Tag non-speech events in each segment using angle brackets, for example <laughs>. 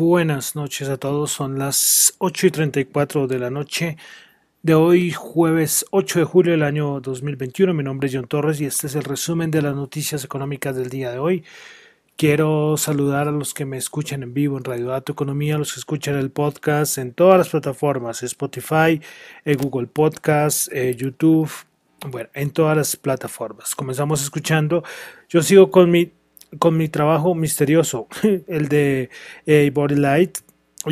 Buenas noches a todos, son las 8 y 34 de la noche de hoy, jueves 8 de julio del año 2021. Mi nombre es John Torres y este es el resumen de las noticias económicas del día de hoy. Quiero saludar a los que me escuchan en vivo en Radio Dato Economía, a los que escuchan el podcast en todas las plataformas, Spotify, eh, Google Podcast, eh, YouTube, bueno, en todas las plataformas. Comenzamos escuchando. Yo sigo con mi con mi trabajo misterioso, <laughs> el de eh, Body Light,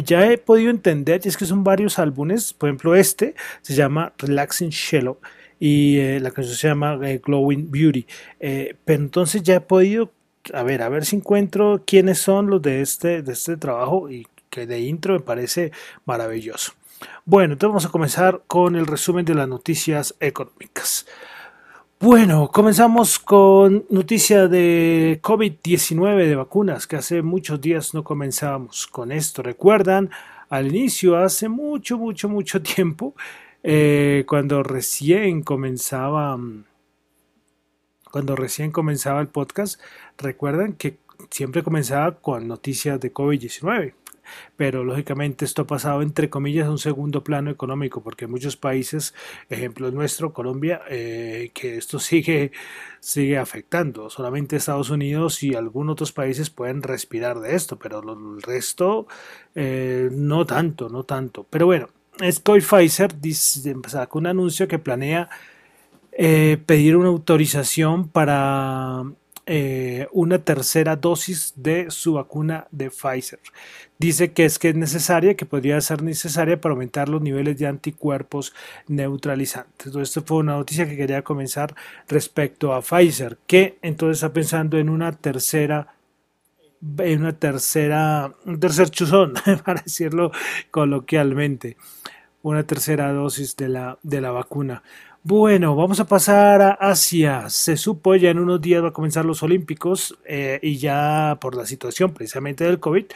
ya he podido entender, y es que son varios álbumes, por ejemplo este se llama Relaxing Shallow y eh, la canción se llama eh, Glowing Beauty, pero entonces ya he podido, a ver, a ver si encuentro quiénes son los de este, de este trabajo y que de intro me parece maravilloso. Bueno, entonces vamos a comenzar con el resumen de las noticias económicas. Bueno, comenzamos con noticia de COVID-19 de vacunas, que hace muchos días no comenzábamos con esto. ¿Recuerdan? Al inicio, hace mucho, mucho, mucho <laughs> tiempo, eh, cuando recién comenzaba, cuando recién comenzaba el podcast, recuerdan que siempre comenzaba con noticias de COVID-19 pero lógicamente esto ha pasado entre comillas a un segundo plano económico, porque muchos países, ejemplo nuestro, Colombia, eh, que esto <laughs> sigue, sigue afectando. Solamente Estados Unidos y algunos otros países pueden respirar de esto, pero el resto eh, no tanto, no tanto. Pero bueno, hoy Pfizer sacó un anuncio que planea eh, pedir una autorización para una tercera dosis de su vacuna de Pfizer. Dice que es que es necesaria, que podría ser necesaria para aumentar los niveles de anticuerpos neutralizantes. Entonces, esto fue una noticia que quería comenzar respecto a Pfizer, que entonces está pensando en una tercera en una tercera, un tercer chuzón, <laughs> para decirlo coloquialmente, una tercera dosis de la, de la vacuna. Bueno, vamos a pasar a Asia. Se supo ya en unos días va a comenzar los Olímpicos eh, y ya por la situación precisamente del COVID,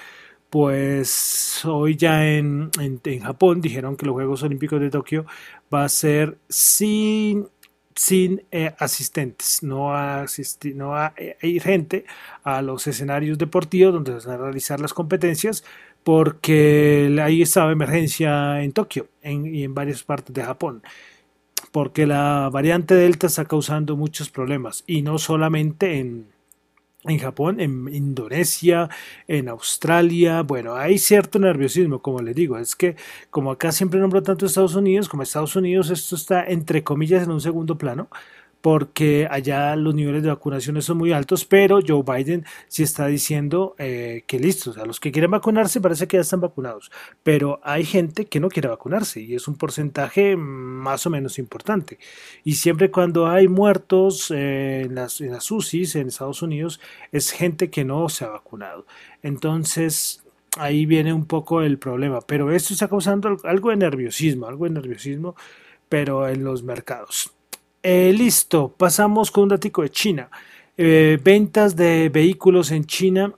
pues hoy ya en, en, Japón dijeron que los Juegos Olímpicos de Tokio va a ser sin, sin eh, asistentes, no va, a no va a ir gente a los escenarios deportivos donde se van a realizar las competencias porque ahí estaba emergencia en Tokio y en varias partes de Japón. Porque la variante Delta está causando muchos problemas y no solamente en, en Japón, en Indonesia, en Australia, bueno, hay cierto nerviosismo, como les digo, es que como acá siempre nombro tanto Estados Unidos, como Estados Unidos esto está entre comillas en un segundo plano, porque allá los niveles de vacunación son muy altos, pero Joe Biden sí está diciendo eh, que listo, o sea, los que quieren vacunarse parece que ya están vacunados, pero hay gente que no quiere vacunarse y es un porcentaje más o menos importante. Y siempre cuando hay muertos eh, en, las, en las UCIs en Estados Unidos, es gente que no se ha vacunado. Entonces, ahí viene un poco el problema, pero esto está causando algo de nerviosismo, algo de nerviosismo, pero en los mercados. Eh, listo, pasamos con un dato de China. Eh, ventas de vehículos en China.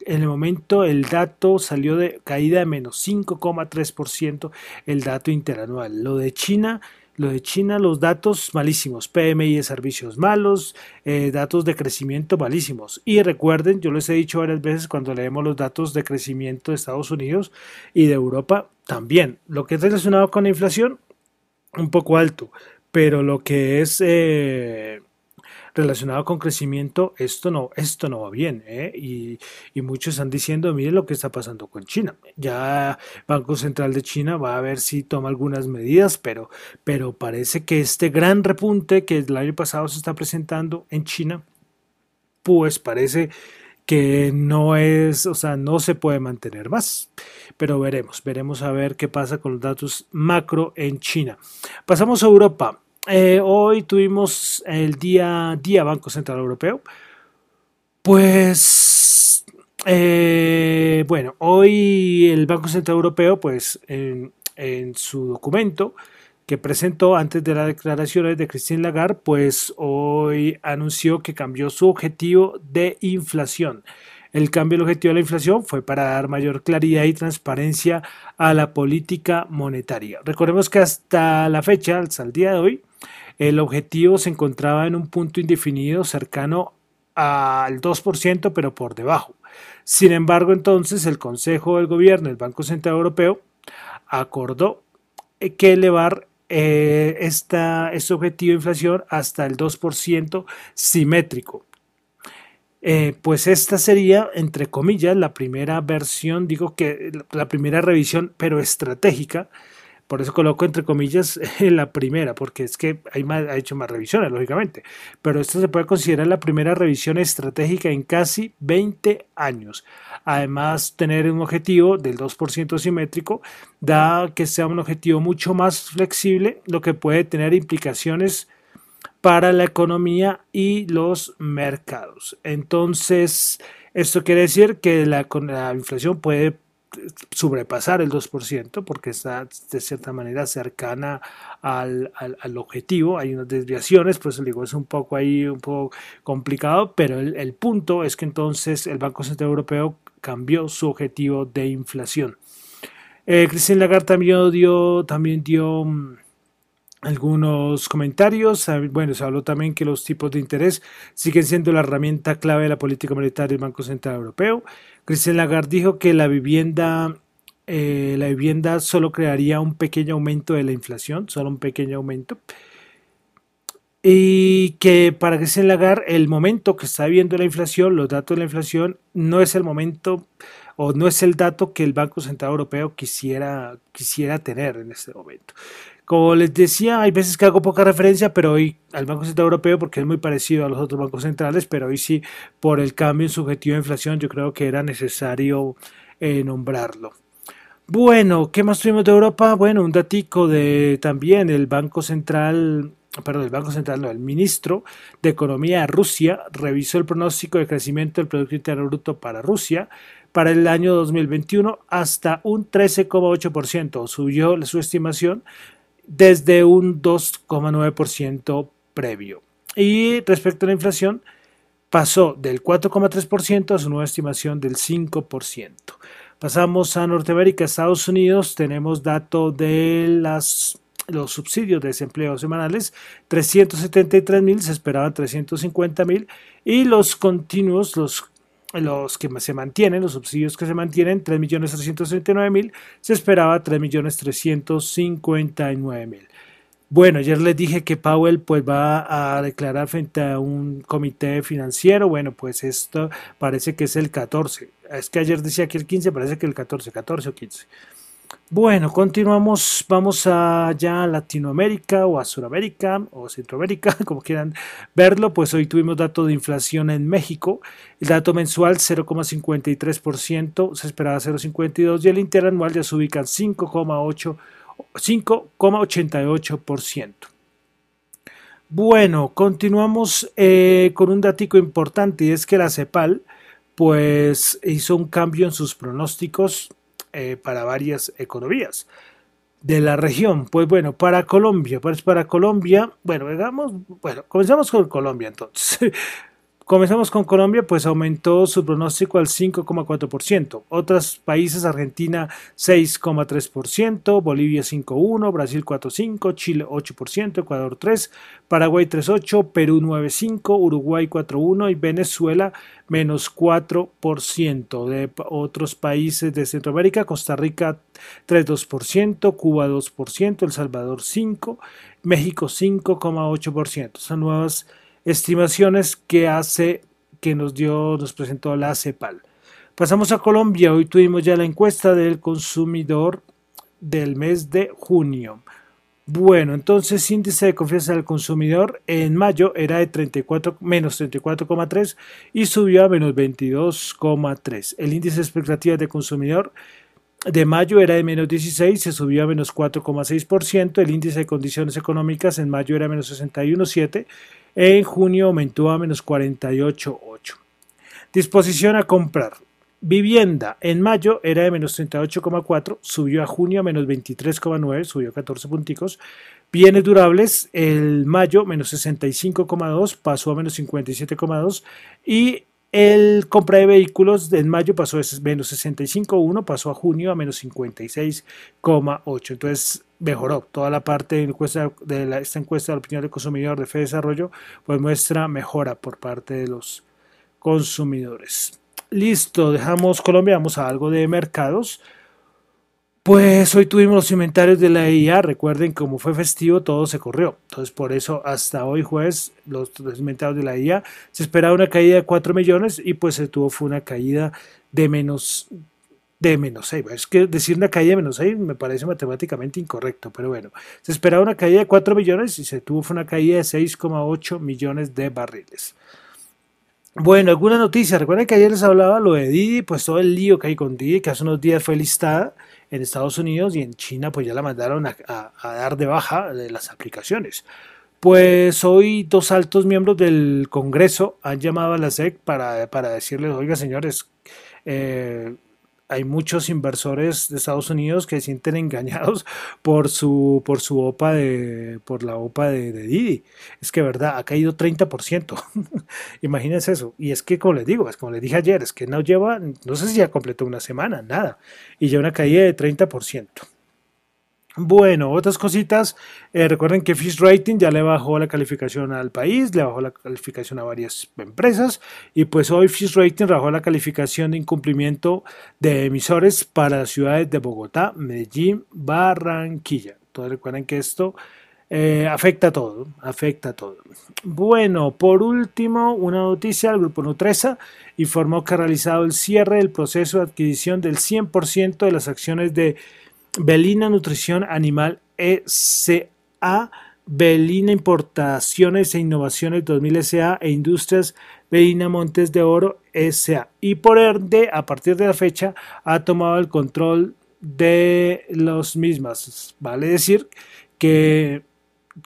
En el momento el dato salió de caída de menos 5,3% el dato interanual. Lo de China, lo de China, los datos malísimos, PMI de servicios malos, eh, datos de crecimiento malísimos. Y recuerden, yo les he dicho varias veces cuando leemos los datos de crecimiento de Estados Unidos y de Europa también. Lo que es relacionado con la inflación, un poco alto pero lo que es eh, relacionado con crecimiento, esto no, esto no va bien. ¿eh? Y, y, muchos están diciendo, miren lo que está pasando con China. Ya Banco Central de China va a ver si toma algunas medidas, pero, pero parece que este gran repunte que el año pasado se está presentando en China, pues parece que no es, o sea, no se puede mantener más. Pero veremos, veremos a ver qué pasa con los datos macro en China. Pasamos a Europa. Eh, hoy tuvimos el día, día Banco Central Europeo. Pues, eh, bueno, hoy el Banco Central Europeo, pues en, en su documento, que presentó antes de las declaraciones de Christine Lagarde, pues hoy anunció que cambió su objetivo de inflación. El cambio del objetivo de la inflación fue para dar mayor claridad y transparencia a la política monetaria. Recordemos que hasta la fecha, hasta el día de hoy, el objetivo se encontraba en un punto indefinido cercano al 2%, pero por debajo. Sin embargo, entonces el Consejo del Gobierno del Banco Central Europeo acordó que elevar eh, este objetivo de inflación hasta el 2% simétrico. Eh, pues esta sería, entre comillas, la primera versión, digo que la primera revisión, pero estratégica por eso coloco entre comillas <laughs> la primera, porque es que ha hecho más revisiones, lógicamente. Pero esto se puede considerar la primera revisión estratégica en casi 20 años. Además, tener un objetivo del 2% simétrico da que sea un objetivo mucho más flexible, lo que puede tener implicaciones para la economía y los mercados. Entonces, esto quiere decir que la inflación puede sobrepasar el 2% porque está de cierta manera cercana al, objetivo. Hay unas desviaciones, por eso digo, es un poco ahí, un poco complicado, pero el, punto es que entonces el Banco Central Europeo cambió su objetivo de inflación. Eh, Lagarde también dio, también dio mm, algunos comentarios. Bueno, se habló también que los tipos de interés siguen siendo la herramienta clave de la política monetaria del Banco Central Europeo. Christine Lagarde dijo que la vivienda, eh, la vivienda solo crearía un pequeño aumento de la inflación, solo un pequeño aumento. Y que para Christine Lagarde el momento que está viendo la inflación, los datos de la inflación, no es el momento o no es el dato que el Banco Central Europeo quisiera, quisiera tener en este momento. Como les decía, hay veces que hago poca referencia, pero hoy al Banco Central Europeo, porque es muy parecido a los otros bancos centrales, pero hoy sí, por el cambio en su objetivo de inflación, yo creo que era necesario eh, nombrarlo. Bueno, ¿qué más tuvimos de Europa? Bueno, un datico de también el Banco Central, perdón, el Banco Central, no, el ministro de Economía de Rusia revisó el pronóstico de crecimiento del Producto Interno Bruto para Rusia para el año 2021 hasta un 13,8%. Subió su estimación desde un 2,9% previo. Y respecto a la inflación, pasó del 4,3% a su nueva estimación del 5%. Pasamos a Norteamérica, Estados Unidos, tenemos dato de las, los subsidios de desempleo semanales, 373 mil, se esperaban 350 mil, y los continuos, los los que se mantienen, los subsidios que se mantienen, 3.339.000, se esperaba 3.359.000. Bueno, ayer les dije que Powell pues va a declarar frente a un comité financiero. Bueno, pues esto parece que es el 14. Es que ayer decía que el 15, parece que el 14, 14 o 15. Bueno, continuamos, vamos allá a Latinoamérica o a Sudamérica o Centroamérica, <laughs> como quieran verlo, pues hoy tuvimos dato de inflación en México, el dato mensual 0,53%, se esperaba 0,52% y el interanual ya se ubica en 5,88%. Bueno, continuamos eh, con un dato importante y es que la CEPAL pues hizo un cambio en sus pronósticos eh, para varias economías de la región. Pues bueno, para Colombia, pues para Colombia, bueno, digamos, bueno, comenzamos con Colombia entonces. <laughs> Comenzamos con Colombia, pues aumentó su pronóstico al 5,4%. Otros países, Argentina 6,3%, Bolivia 5,1%, Brasil 4,5%, Chile 8%, Ecuador 3%, Paraguay 3,8%, Perú 9,5%, Uruguay 4,1% y Venezuela menos 4%. De otros países de Centroamérica, Costa Rica 3,2%, Cuba 2%, El Salvador 5%, México 5,8%. Son nuevas estimaciones que hace que nos dio, nos presentó la CEPAL. Pasamos a Colombia. Hoy tuvimos ya la encuesta del consumidor del mes de junio. Bueno, entonces índice de confianza del consumidor en mayo era de 34, menos 34,3 y subió a menos 22,3. El índice de expectativas de consumidor de mayo era de menos 16, se subió a menos 4,6%. El índice de condiciones económicas en mayo era menos 61,7, en junio aumentó a menos 48,8. Disposición a comprar. Vivienda en mayo era de menos 38,4, subió a junio a menos 23,9, subió 14 punticos. Bienes durables, el mayo menos 65,2, pasó a menos 57,2. Y el compra de vehículos en mayo pasó de menos 65,1, pasó a junio a menos 56,8. Entonces mejoró toda la parte de, encuesta, de la, esta encuesta de opinión del consumidor de Fe Desarrollo, pues muestra mejora por parte de los consumidores. Listo, dejamos Colombia, vamos a algo de mercados. Pues hoy tuvimos los inventarios de la IA, recuerden como fue festivo todo se corrió, entonces por eso hasta hoy jueves los, inventarios de la IA se esperaba una caída de 4 millones y pues se tuvo fue una caída de menos de menos 6. Es que decir una caída de menos 6 me parece matemáticamente incorrecto, pero bueno, se esperaba una caída de 4 millones y se tuvo una caída de 6,8 millones de barriles. Bueno, alguna noticia. Recuerden que ayer les hablaba lo de Didi, pues todo el lío que hay con Didi, que hace unos días fue listada en Estados Unidos y en China, pues ya la mandaron a, dar de baja de las aplicaciones. Pues hoy dos altos miembros del Congreso han llamado a la SEC para, para decirles, oiga señores, eh, hay muchos inversores de Estados Unidos que se sienten engañados <laughs> por su por su OPA de por la OPA de, Didi. Es que verdad, ha caído 30%. <laughs> Imagínense eso. Y es que como les digo, es como les dije ayer, es que no lleva, no sé si ya completó una semana, nada. Y ya una caída de 30%. Bueno, otras cositas. Eh, recuerden que Fish Rating ya le bajó la calificación al país, le bajó la calificación a varias empresas y pues hoy Fish Rating bajó la calificación de incumplimiento de emisores para las ciudades de Bogotá, Medellín, Barranquilla. Entonces recuerden que esto eh, afecta a todo, afecta a todo. Bueno, por último, una noticia, el grupo Nutresa informó que ha realizado el cierre del proceso de adquisición del 100% de las acciones de Belina Nutrición Animal S.A., Belina Importaciones e Innovaciones 2000 S.A. e Industrias Belina Montes de Oro S.A. Y por ende, a partir de la fecha, ha tomado el control de los mismas. Vale decir que,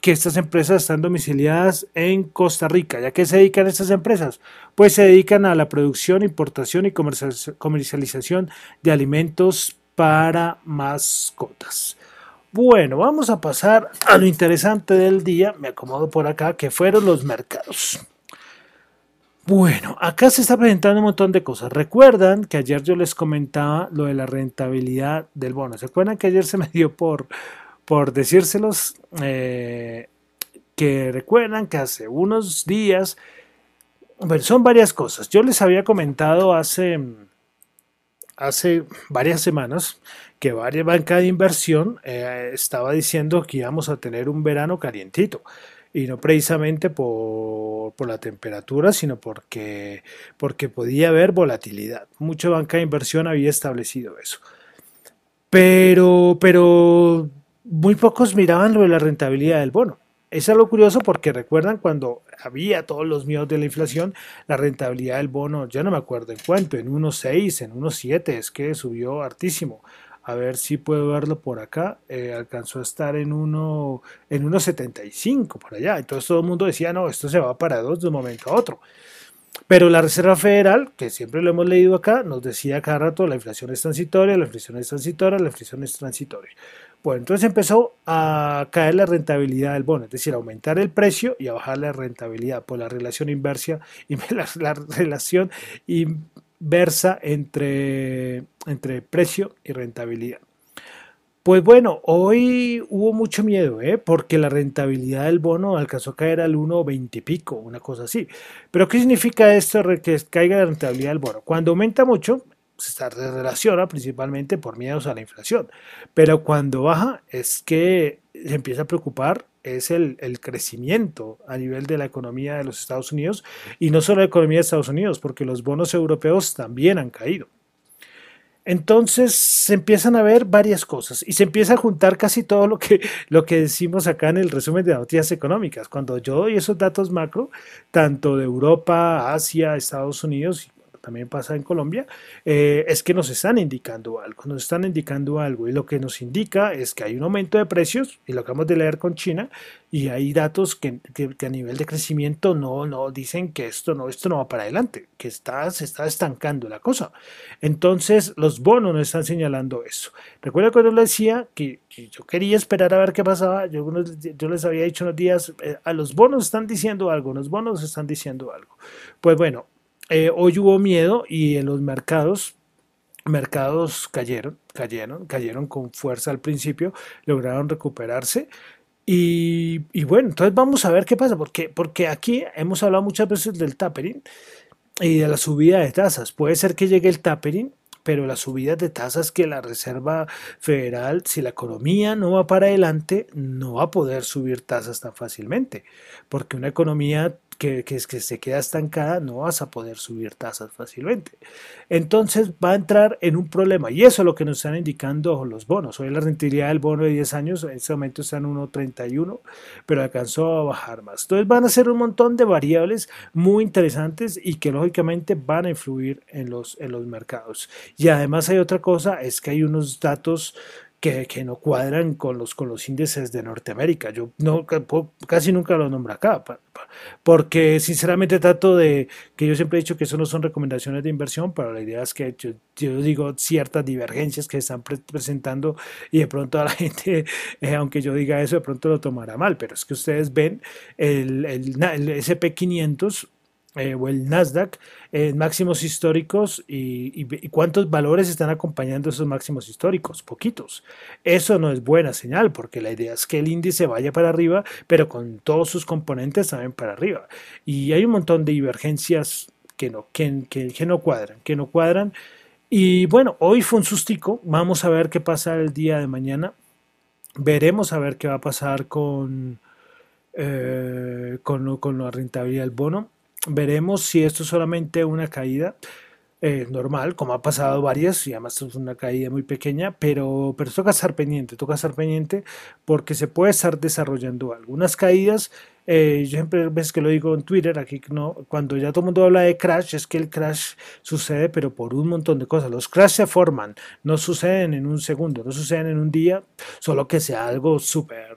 que estas empresas están domiciliadas en Costa Rica. ¿Ya que se dedican estas empresas? Pues se dedican a la producción, importación y comercialización de alimentos para mascotas. Bueno, vamos a pasar a lo interesante del día. Me acomodo por acá, que fueron los mercados. Bueno, acá se está presentando un montón de cosas. Recuerdan que ayer yo les comentaba lo de la rentabilidad del bono. ¿Se acuerdan que ayer se me dio por, por decírselos? Eh, que recuerdan que hace unos días, bueno, son varias cosas. Yo les había comentado hace hace varias semanas que varias bancas de inversión eh, estaba diciendo que íbamos a tener un verano calientito y no precisamente por, por, la temperatura, sino porque, porque podía haber volatilidad. Mucha banca de inversión había establecido eso. Pero, pero muy pocos miraban lo de la rentabilidad del bono. Es algo curioso porque recuerdan cuando había todos los miedos de la inflación, la rentabilidad del bono, ya no me acuerdo en cuánto, en 1.6, en 1.7, es que subió hartísimo. A ver si puedo verlo por acá. Eh, alcanzó a estar en 1 en 1.75 por allá. Entonces todo el mundo decía, no, esto se va para dos de un momento a otro. Pero la Reserva Federal, que siempre lo hemos leído acá, nos decía cada rato la inflación es transitoria, la inflación es transitoria, la inflación es transitoria. Bueno, entonces empezó a caer la rentabilidad del bono, es decir, aumentar el precio y a bajar la rentabilidad por la relación inversa, <laughs> la, relación inversa entre, entre precio y rentabilidad. Pues bueno, hoy hubo mucho miedo, ¿eh? porque la rentabilidad del bono alcanzó a caer al 1,20 y pico, una cosa así. Pero ¿qué significa esto que caiga la rentabilidad del bono? Cuando aumenta mucho, se relaciona principalmente por miedos a la inflación. Pero cuando baja es que se empieza a preocupar es el, crecimiento a nivel de la economía de los Estados Unidos y no solo la economía de Estados Unidos, porque los bonos europeos también han caído. Entonces se empiezan a ver varias cosas y se empieza a juntar casi todo lo que, lo que decimos acá en el resumen de noticias económicas. Cuando yo doy esos datos macro, tanto de Europa, Asia, Estados Unidos también pasa en Colombia, eh, es que nos están indicando algo, nos están indicando algo y lo que nos indica es que hay un aumento de precios y lo acabamos de leer con China y hay datos que, a nivel de crecimiento no, no dicen que esto no, esto no va para adelante, que está, se está estancando la cosa. Entonces los bonos nos están señalando eso. Recuerda cuando les decía que, yo quería esperar a ver qué pasaba, yo, yo les había dicho unos días, eh, a los bonos están diciendo algo, los bonos están diciendo algo. Pues bueno, eh, hoy hubo miedo y en los mercados mercados cayeron, cayeron, cayeron con fuerza al principio, lograron recuperarse. Y, bueno, entonces vamos a ver qué pasa, porque, porque aquí hemos hablado muchas veces del tapering y de la subida de tasas. Puede ser que llegue el tapering, pero la subida de tasas que la Reserva Federal, si la economía no va para adelante, no va a poder subir tasas tan fácilmente, porque una economía que, que, que se queda estancada, no vas a poder subir tasas fácilmente. Entonces va a entrar en un problema y eso es lo que nos están indicando los bonos. Hoy la rentabilidad del bono de 10 años en este momento está en 1.31, pero alcanzó a bajar más. Entonces van a ser un montón de variables muy interesantes y que lógicamente van a influir en los, en los mercados. Y además hay otra cosa, es que hay unos datos que, no cuadran con los, con los índices de Norteamérica. Yo no, casi nunca lo nombro acá, porque sinceramente trato de, que yo siempre he dicho que eso no son recomendaciones de inversión, pero la idea es que yo, digo ciertas divergencias que se están presentando y de pronto a la <laughs> gente, eh, aunque yo diga eso, de pronto lo tomará mal, pero es que ustedes ven el, el, el SP500 eh, o el Nasdaq en máximos históricos y, cuántos valores están acompañando esos máximos históricos, poquitos. Eso no es buena señal porque la idea es que el índice vaya para arriba, pero con todos sus componentes también para arriba. Y hay un montón de divergencias que no, que, que, no cuadran, que no cuadran. Y bueno, hoy fue un sustico, vamos a ver qué pasa el día de mañana. Veremos a ver qué va a pasar con, eh, con, con la rentabilidad del bono Veremos si esto es solamente una caída eh, normal, como ha pasado varias, y además es una caída muy pequeña, pero, pero toca estar pendiente, toca estar pendiente porque se puede estar desarrollando algunas caídas. Eh, yo siempre ves que lo digo en Twitter, aquí no, cuando ya todo el mundo habla de crash, es que el crash sucede, pero por un montón de cosas. Los crash se forman, no suceden en un segundo, no suceden en un día, solo que sea algo súper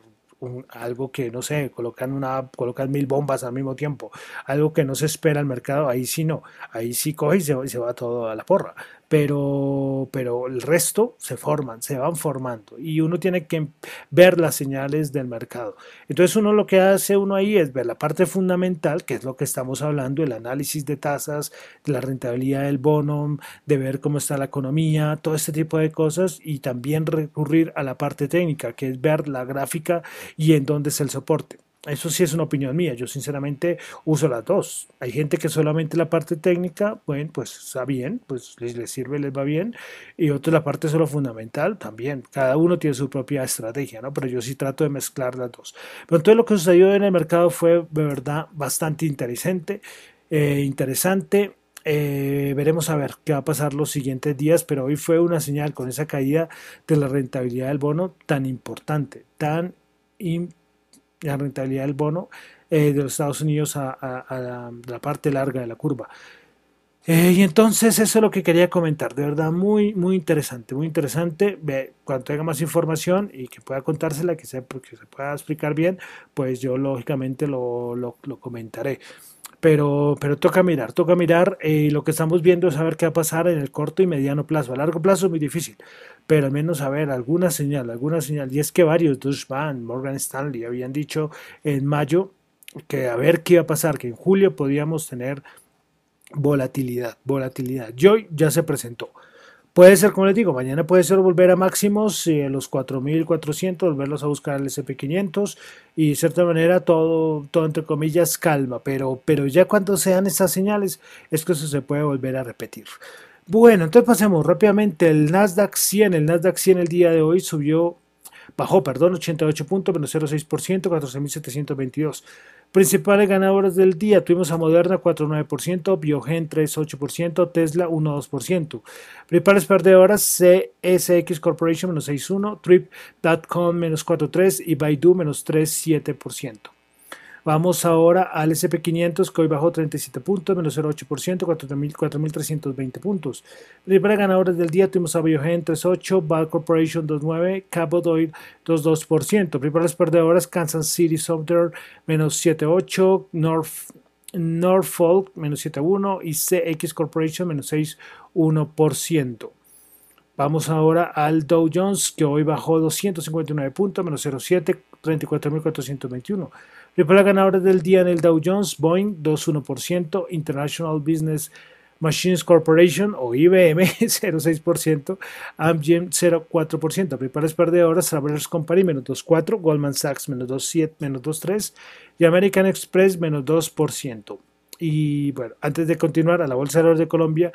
algo que no sé, colocan una, colocan mil bombas al mismo tiempo, algo que no se espera al mercado, ahí sí no, ahí sí coge y se, y se va todo a la porra pero, pero el resto se forman, se van formando y uno tiene que ver las señales del mercado. Entonces uno lo que hace uno ahí es ver la parte fundamental, que es lo que estamos hablando, el análisis de tasas, la rentabilidad del bono, de ver cómo está la economía, todo este tipo de cosas y también recurrir a la parte técnica, que es ver la gráfica y en dónde es el soporte. Eso sí es una opinión mía, yo sinceramente uso las dos. Hay gente que solamente la parte técnica, bueno, pues está bien, pues les, sirve, les va bien, y otros la parte solo fundamental, también. Cada uno tiene su propia estrategia, ¿no? Pero yo sí trato de mezclar las dos. Pero entonces lo que sucedió en el mercado fue de verdad bastante interesante, eh, interesante. Eh, veremos a ver qué va a pasar los siguientes días, pero hoy fue una señal con esa caída de la rentabilidad del bono tan importante, tan importante la rentabilidad del bono eh, de los Estados Unidos a, la, parte larga de la curva. Eh, y entonces eso es lo que quería comentar, de verdad muy, muy interesante, muy interesante. Cuando tenga más información y que pueda contársela, que se, que se pueda explicar bien, pues yo lógicamente lo, lo, lo comentaré. Pero, pero toca mirar, toca mirar eh, lo que estamos viendo es saber qué va a pasar en el corto y mediano plazo. A largo plazo es muy difícil, pero al menos saber alguna señal, alguna señal. Y es que varios, Deutsche Bank, Morgan Stanley, habían dicho en mayo que a ver qué iba a pasar, que en julio podíamos tener volatilidad, volatilidad. Y hoy ya se presentó. Puede ser, como les digo, mañana puede ser volver a máximos en los 4.400, volverlos a buscar el SP500 y de cierta manera todo, todo entre comillas calma, pero, pero ya cuando sean estas señales es que eso se puede volver a repetir. Bueno, entonces pasemos rápidamente el Nasdaq 100. El Nasdaq 100 el día de hoy subió bajó, perdón, 88 puntos, menos 0,6%, 14.722. Principales ganadores del día, tuvimos a Moderna 4,9%, Biogen 3,8%, Tesla 1,2%. Principales perdedoras, CSX Corporation menos 6,1%, Trip.com menos 4,3% y Baidu menos 3,7%. Vamos ahora al SP500 que hoy bajó 37 puntos, menos 0,8%, 4.320 puntos. Primera ganadores del día tuvimos a Biogen 3,8, Ball Corporation 2,9, Cabot Oil 2,2%. Primeras perdedoras Kansas City Software menos 7,8, North Norfolk menos 7,1 y CX Corporation menos 6,1%. Vamos ahora al Dow Jones que hoy bajó 259 puntos, menos 0,7, 34.421. Principales ganadores del día en el Dow Jones, Boeing 2,1%, International Business Machines Corporation o IBM 0,6%, <laughs> Amgen 0,4%, principales perdedoras, Travelers Company menos 2,4%, Goldman Sachs menos 2,7%, menos 2,3% y American Express menos 2%. Y bueno, antes de continuar a la Bolsa de Valores de Colombia,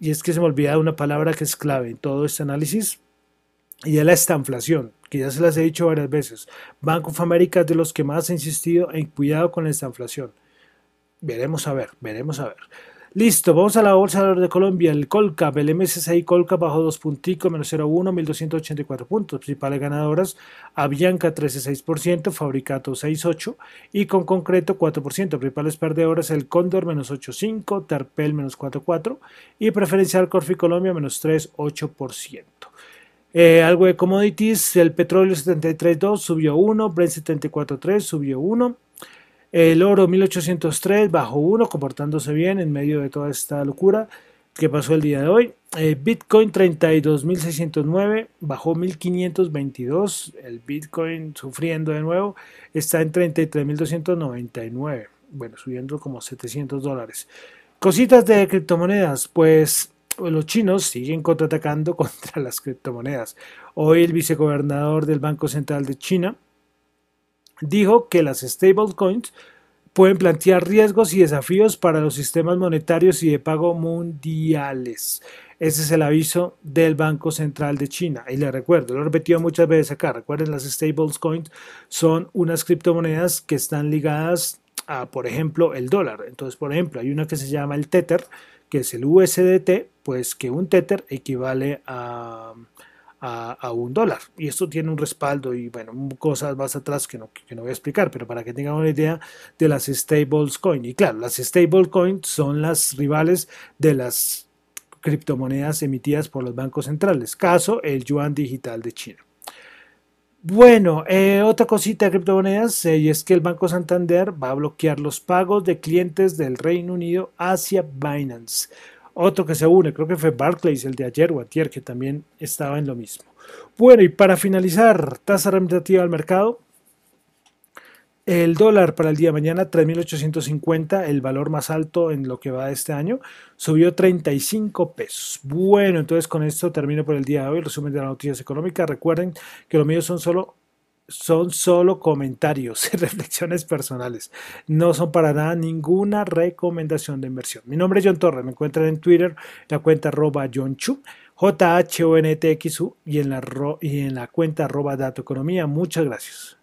y es que se me olvida una palabra que es clave en todo este análisis, y es la estanflación que ya se las he dicho varias veces. Banco of America es de los que más ha insistido en cuidado con esta inflación. Veremos a ver, veremos a ver. Listo, vamos a la bolsa de Colombia, el Colcap, el MSCI Colcap bajó 2 punticos, menos 0,1, 1284 puntos. Principales ganadoras, Avianca 13,6%, Fabricato 6,8% y con concreto 4%. Principales perdedoras, el Cóndor menos 8,5, Terpel menos 4,4 y preferencial Corfi Colombia menos 3,8%. Eh, algo de commodities, el petróleo 73.2 subió 1, Brent 74.3 subió 1, el oro 1803 bajó 1, comportándose bien en medio de toda esta locura que pasó el día de hoy. Eh, Bitcoin 32.609 bajó 1.522, el Bitcoin sufriendo de nuevo, está en 33.299, bueno, subiendo como 700 dólares. Cositas de criptomonedas, pues los chinos siguen contraatacando <laughs> contra las criptomonedas. Hoy el vicegobernador del Banco Central de China dijo que las stablecoins pueden plantear riesgos y desafíos para los sistemas monetarios y de pago mundiales. Ese es el aviso del Banco Central de China. Y le recuerdo, lo he repetido muchas veces acá, recuerden, las stablecoins son unas criptomonedas que están ligadas a, por ejemplo, el dólar. Entonces, por ejemplo, hay una que se llama el Tether, que es el USDT, pues que un Tether equivale a, a, un dólar. Y esto tiene un respaldo y bueno, cosas más atrás que no, que no voy a explicar, pero para que tengan una idea de las stablecoins. Y claro, las stablecoins son las rivales de las criptomonedas emitidas por los bancos centrales. Caso, el yuan digital de China. Bueno, eh, otra cosita de criptomonedas eh, y es que el Banco Santander va a bloquear los pagos de clientes del Reino Unido hacia Binance. Otro que se une, creo que fue Barclays, el de ayer o que también estaba en lo mismo. Bueno, y para finalizar, tasa representativa del mercado, el dólar para el día de mañana, 3.850, el valor más alto en lo que va de este año, subió 35 pesos. Bueno, entonces con esto termino por el día de hoy el resumen de las noticias económicas. Recuerden que lo mío son solo son solo comentarios y <laughs> reflexiones personales. No son para nada ninguna recomendación de inversión. Mi nombre es John Torres. Me encuentran en Twitter la cuenta arroba John Chu, J-H-O-N-T-X-U y en la, y en la cuenta arroba Dato Economía. Muchas gracias.